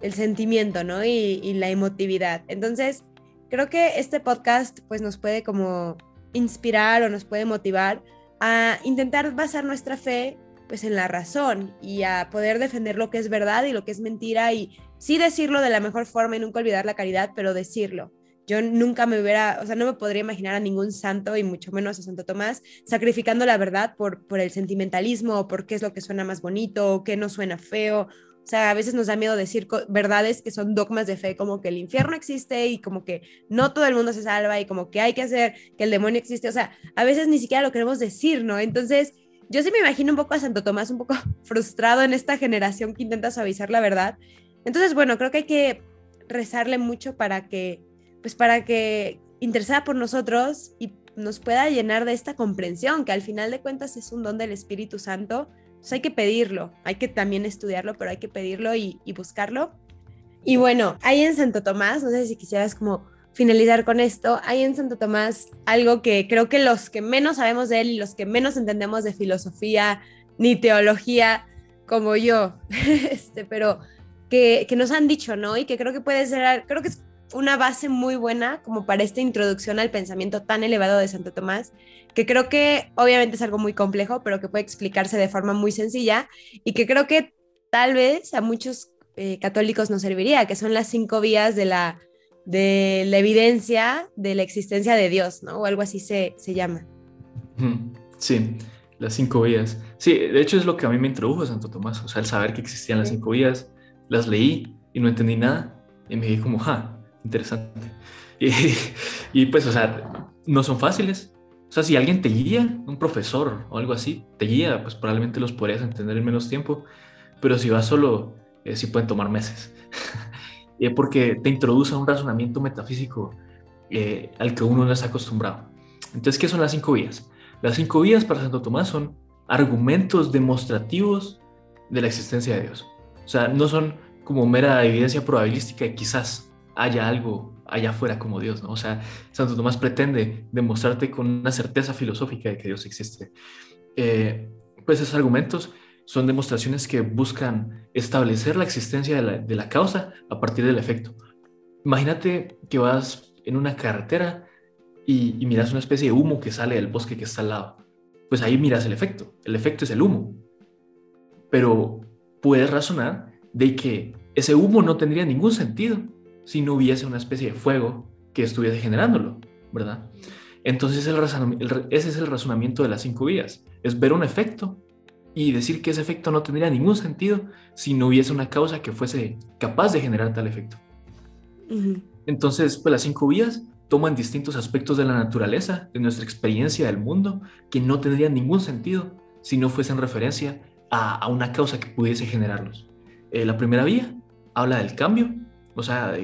el sentimiento, ¿no? Y, la emotividad. Entonces, creo que este podcast pues nos puede como inspirar o nos puede motivar a intentar basar nuestra fe pues en la razón y a poder defender lo que es verdad y lo que es mentira y sí decirlo de la mejor forma y nunca olvidar la caridad, pero decirlo. Yo nunca me hubiera, o sea, no me podría imaginar a ningún santo y mucho menos a Santo Tomás sacrificando la verdad por, por el sentimentalismo o por qué es lo que suena más bonito o qué no suena feo. O sea, a veces nos da miedo decir verdades que son dogmas de fe, como que el infierno existe y como que no todo el mundo se salva y como que hay que hacer que el demonio existe. O sea, a veces ni siquiera lo queremos decir, ¿no? Entonces, yo sí me imagino un poco a Santo Tomás un poco frustrado en esta generación que intenta suavizar la verdad. Entonces, bueno, creo que hay que rezarle mucho para que pues para que interesada por nosotros y nos pueda llenar de esta comprensión, que al final de cuentas es un don del Espíritu Santo. Entonces hay que pedirlo, hay que también estudiarlo, pero hay que pedirlo y, buscarlo. Y bueno, hay en Santo Tomás, no sé si quisieras como finalizar con esto, hay en Santo Tomás algo que creo que los que menos sabemos de él y los que menos entendemos de filosofía ni teología como yo, este, pero que, que, nos han dicho, ¿no? Y que creo que puede ser, creo que es una base muy buena como para esta introducción al pensamiento tan elevado de Santo Tomás, que creo que obviamente es algo muy complejo, pero que puede explicarse de forma muy sencilla y que creo que tal vez a muchos eh, católicos nos serviría, que son las cinco vías de la, de la evidencia de la existencia de Dios, ¿no? O algo así se, se llama. Sí, las cinco vías. Sí, de hecho es lo que a mí me introdujo Santo Tomás, o sea, el saber que existían las cinco vías, las leí y no entendí nada y me dije como, ja, interesante. Y, pues, o sea, no son fáciles. O sea, si alguien te guía, un profesor o algo así, te guía, pues probablemente los podrías entender en menos tiempo. Pero si vas solo, eh, sí pueden tomar meses. eh, porque te introduce a un razonamiento metafísico eh, al que uno no está acostumbrado. Entonces, ¿qué son las cinco vías? Las cinco vías para Santo Tomás son argumentos demostrativos de la existencia de Dios. O sea, no son como mera evidencia probabilística y quizás haya algo allá afuera como Dios, ¿no? O sea, Santo Tomás pretende demostrarte con una certeza filosófica de que Dios existe. Eh, pues esos argumentos son demostraciones que buscan establecer la existencia de la, causa a partir del efecto. Imagínate que vas en una carretera y, y, miras una especie de humo que sale del bosque que está al lado. Pues ahí miras el efecto. El efecto es el humo. Pero puedes razonar de que ese humo no tendría ningún sentido si no hubiese una especie de fuego que estuviese generándolo, ¿verdad? Entonces el ese es el razonamiento de las cinco vías, es ver un efecto y decir que ese efecto no tendría ningún sentido si no hubiese una causa que fuese capaz de generar tal efecto. Entonces, pues las cinco vías toman distintos aspectos de la naturaleza, de nuestra experiencia del mundo, que no tendrían ningún sentido si no fuesen referencia a, una causa que pudiese generarlos. Eh, la primera vía habla del cambio, o sea,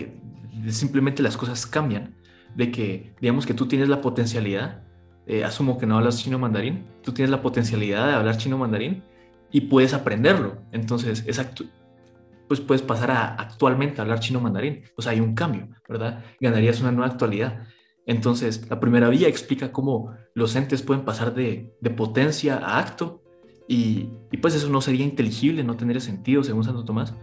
simplemente las cosas cambian. De que, digamos que tú tienes la potencialidad, eh, asumo que no hablas chino mandarín, tú tienes la potencialidad de hablar chino mandarín y puedes aprenderlo. Entonces, exacto, pues puedes pasar a actualmente a hablar chino mandarín. O sea, hay un cambio, ¿verdad? Ganarías una nueva actualidad. Entonces, la primera vía explica cómo los entes pueden pasar de, potencia a acto y, pues eso no sería inteligible, no tendría sentido según Santo Tomás,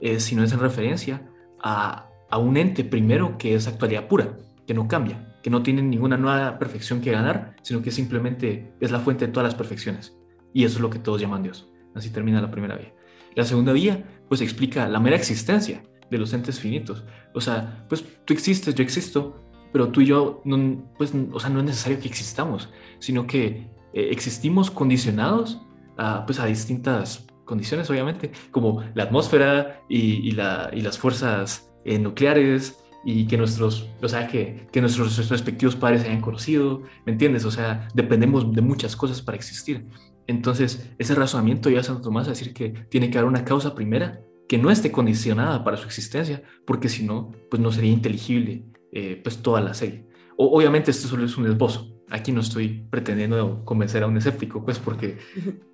eh, si no es en referencia a, un ente primero que es actualidad pura, que no cambia, que no tiene ninguna nueva perfección que ganar, sino que simplemente es la fuente de todas las perfecciones. Y eso es lo que todos llaman Dios. Así termina la primera vía. La segunda vía, pues explica la mera existencia de los entes finitos. O sea, pues tú existes, yo existo, pero tú y yo, no, pues, o sea, no es necesario que existamos, sino que eh, existimos condicionados pues, a distintas condiciones, obviamente, como la atmósfera y, las fuerzas eh, nucleares y que nuestros, o sea, que, nuestros respectivos padres se hayan conocido, ¿me entiendes? O sea, dependemos de muchas cosas para existir. Entonces, ese razonamiento ya a Santo Tomás a decir que tiene que haber una causa primera que no esté condicionada para su existencia, porque si no, pues no sería inteligible eh, pues toda la serie. O, obviamente esto solo es un esbozo, Aquí no estoy pretendiendo convencer a un escéptico, pues porque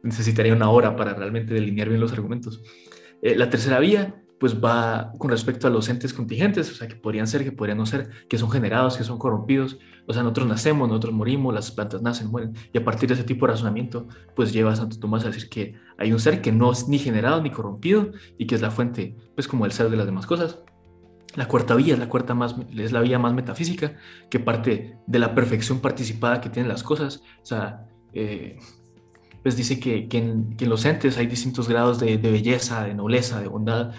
necesitaría una hora para realmente delinear bien los argumentos. Eh, la tercera vía, pues va con respecto a los entes contingentes, o sea, que podrían ser, que podrían no ser, que son generados, que son corrompidos. O sea, nosotros nacemos, nosotros morimos, las plantas nacen, mueren. Y a partir de ese tipo de razonamiento, pues lleva a Santo Tomás a decir que hay un ser que no es ni generado ni corrompido y que es la fuente, pues como el ser de las demás cosas. La cuarta vía es la, cuarta más, es la vía más metafísica, que parte de la perfección participada que tienen las cosas. O sea, eh, pues dice que, que, en, los entes hay distintos grados de, belleza, de nobleza, de bondad,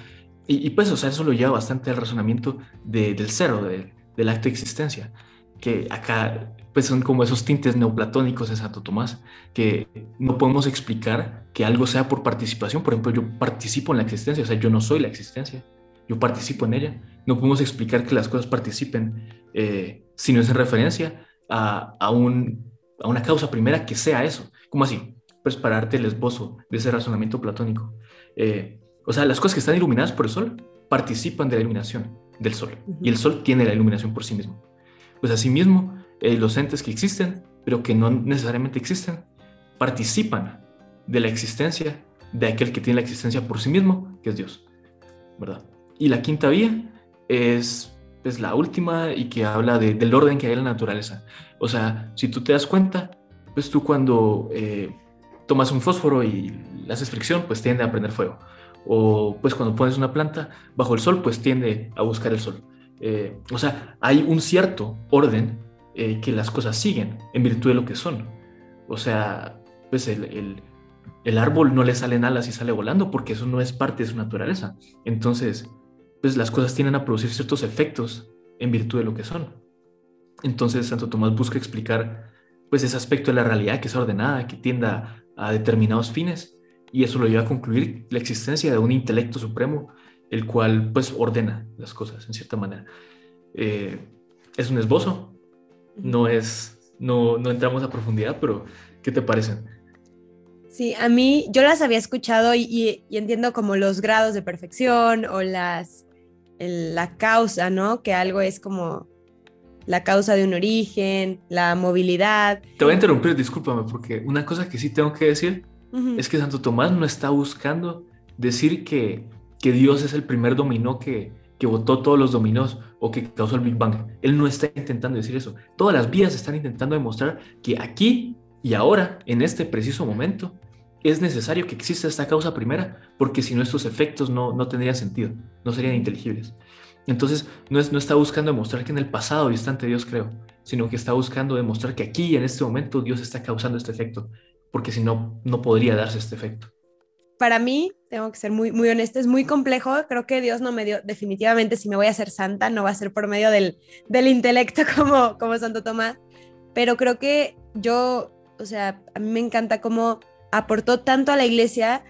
y, pues, o sea, eso lo lleva bastante al razonamiento del cero, del acto de existencia, que acá pues son como esos tintes neoplatónicos de Santo Tomás, que no podemos explicar que algo sea por participación. Por ejemplo, yo participo en la existencia, o sea, yo no soy la existencia, yo participo en ella. No podemos explicar que las cosas participen eh, si no es en referencia a, a, un, a una causa primera que sea eso. ¿Cómo así? Pues para darte el esbozo de ese razonamiento platónico. Eh, o sea, las cosas que están iluminadas por el sol participan de la iluminación del sol y el sol tiene la iluminación por sí mismo. Pues asimismo, eh, los entes que existen, pero que no necesariamente existen, participan de la existencia de aquel que tiene la existencia por sí mismo, que es Dios, ¿verdad? Y la quinta vía es, es la última y que habla del orden que hay en la naturaleza. O sea, si tú te das cuenta, pues tú cuando eh, tomas un fósforo y le haces fricción, pues tiende a prender fuego. O pues cuando pones una planta bajo el sol, pues tiende a buscar el sol. Eh, o sea, hay un cierto orden eh, que las cosas siguen en virtud de lo que son. O sea, pues el, el, árbol no le salen alas y sale volando porque eso no es parte de su naturaleza. Entonces, pues las cosas tienden a producir ciertos efectos en virtud de lo que son. Entonces, Santo Tomás busca explicar pues ese aspecto de la realidad que es ordenada, que tienda a determinados fines, y eso lo lleva a concluir la existencia de un intelecto supremo, el cual pues ordena las cosas en cierta manera. Eh, es un esbozo, no es, no, no entramos a profundidad, pero ¿qué te parecen? Sí, a mí yo las había escuchado y, entiendo como los grados de perfección o las, la causa, ¿no? Que algo es como la causa de un origen, la movilidad. Te voy a interrumpir, discúlpame, porque una cosa que sí tengo que decir es que Santo Tomás no está buscando decir que, que Dios es el primer dominó que, que botó todos los dominós o que causó el Big Bang. Él no está intentando decir eso. Todas las vías están intentando demostrar que aquí y ahora, en este preciso momento, es necesario que exista esta causa primera, porque si no estos efectos no, no tendrían sentido, no serían inteligibles. Entonces, no, es, no está buscando demostrar que en el pasado distante Dios creó, sino que está buscando demostrar que aquí, en este momento, Dios está causando este efecto, porque si no, no podría darse este efecto para mí, tengo que ser muy, muy honesta, es muy complejo. Creo que Dios no me dio, definitivamente, si me voy a hacer santa, no va a ser por medio del, del intelecto como, como Santo Tomás. Pero creo que yo, o sea, a mí me encanta cómo aportó tanto a la iglesia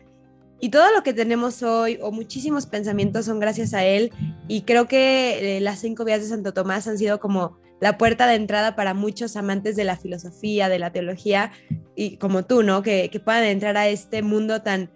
y todo lo que tenemos hoy o muchísimos pensamientos son gracias a él. Y creo que eh, las cinco vías de Santo Tomás han sido como la puerta de entrada para muchos amantes de la filosofía, de la teología y como tú, ¿no? Que, que puedan entrar a este mundo tan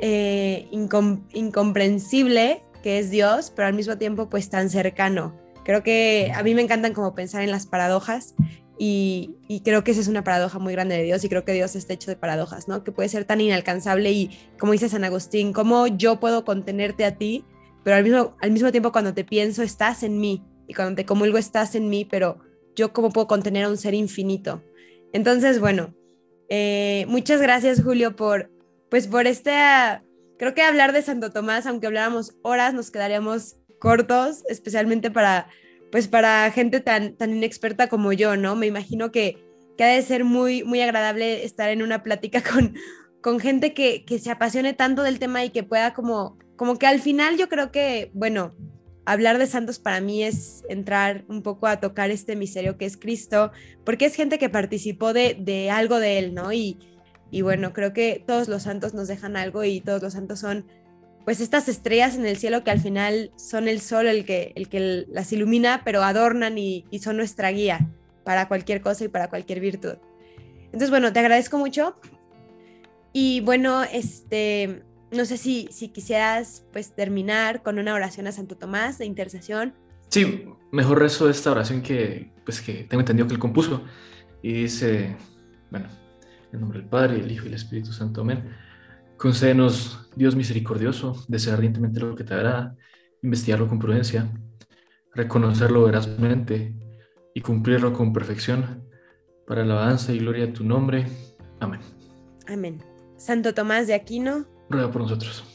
eh, incomprensible que es Dios, pero al mismo tiempo pues tan cercano. Creo que a mí me encantan como pensar en las paradojas y, creo que esa es una paradoja muy grande de Dios y creo que Dios está hecho de paradojas, ¿no? Que puede ser tan inalcanzable y como dice San Agustín, cómo yo puedo contenerte a ti, pero al mismo, al mismo tiempo cuando te pienso estás en mí y cuando te comulgo estás en mí, pero yo cómo puedo contener a un ser infinito. Entonces, bueno, eh, muchas gracias Julio por, pues por este, creo que hablar de Santo Tomás, aunque habláramos horas, nos quedaríamos cortos, especialmente para, pues para gente tan, tan inexperta como yo, ¿no? Me imagino que, que ha de ser muy, muy agradable estar en una plática con, con gente que, que se apasione tanto del tema y que pueda como, como que al final yo creo que, bueno, hablar de santos para mí es entrar un poco a tocar este misterio que es Cristo, porque es gente que participó de, de algo de él, ¿no? Y, y bueno, creo que todos los santos nos dejan algo y todos los santos son pues estas estrellas en el cielo que al final son el sol el que, el que las ilumina, pero adornan y, son nuestra guía para cualquier cosa y para cualquier virtud. Entonces, bueno, te agradezco mucho. Y bueno, este, no sé si, si quisieras pues terminar con una oración a Santo Tomás de intercesión. Sí, mejor rezo esta oración que pues que tengo entendido que él compuso y dice, bueno, en nombre del Padre, el Hijo y el Espíritu Santo. Amén. Concédenos, Dios misericordioso, desear ardientemente lo que te agrada, investigarlo con prudencia, reconocerlo verazmente y cumplirlo con perfección, para alabanza y gloria de tu nombre. Amén. Amén. Santo Tomás de Aquino, ruega por nosotros.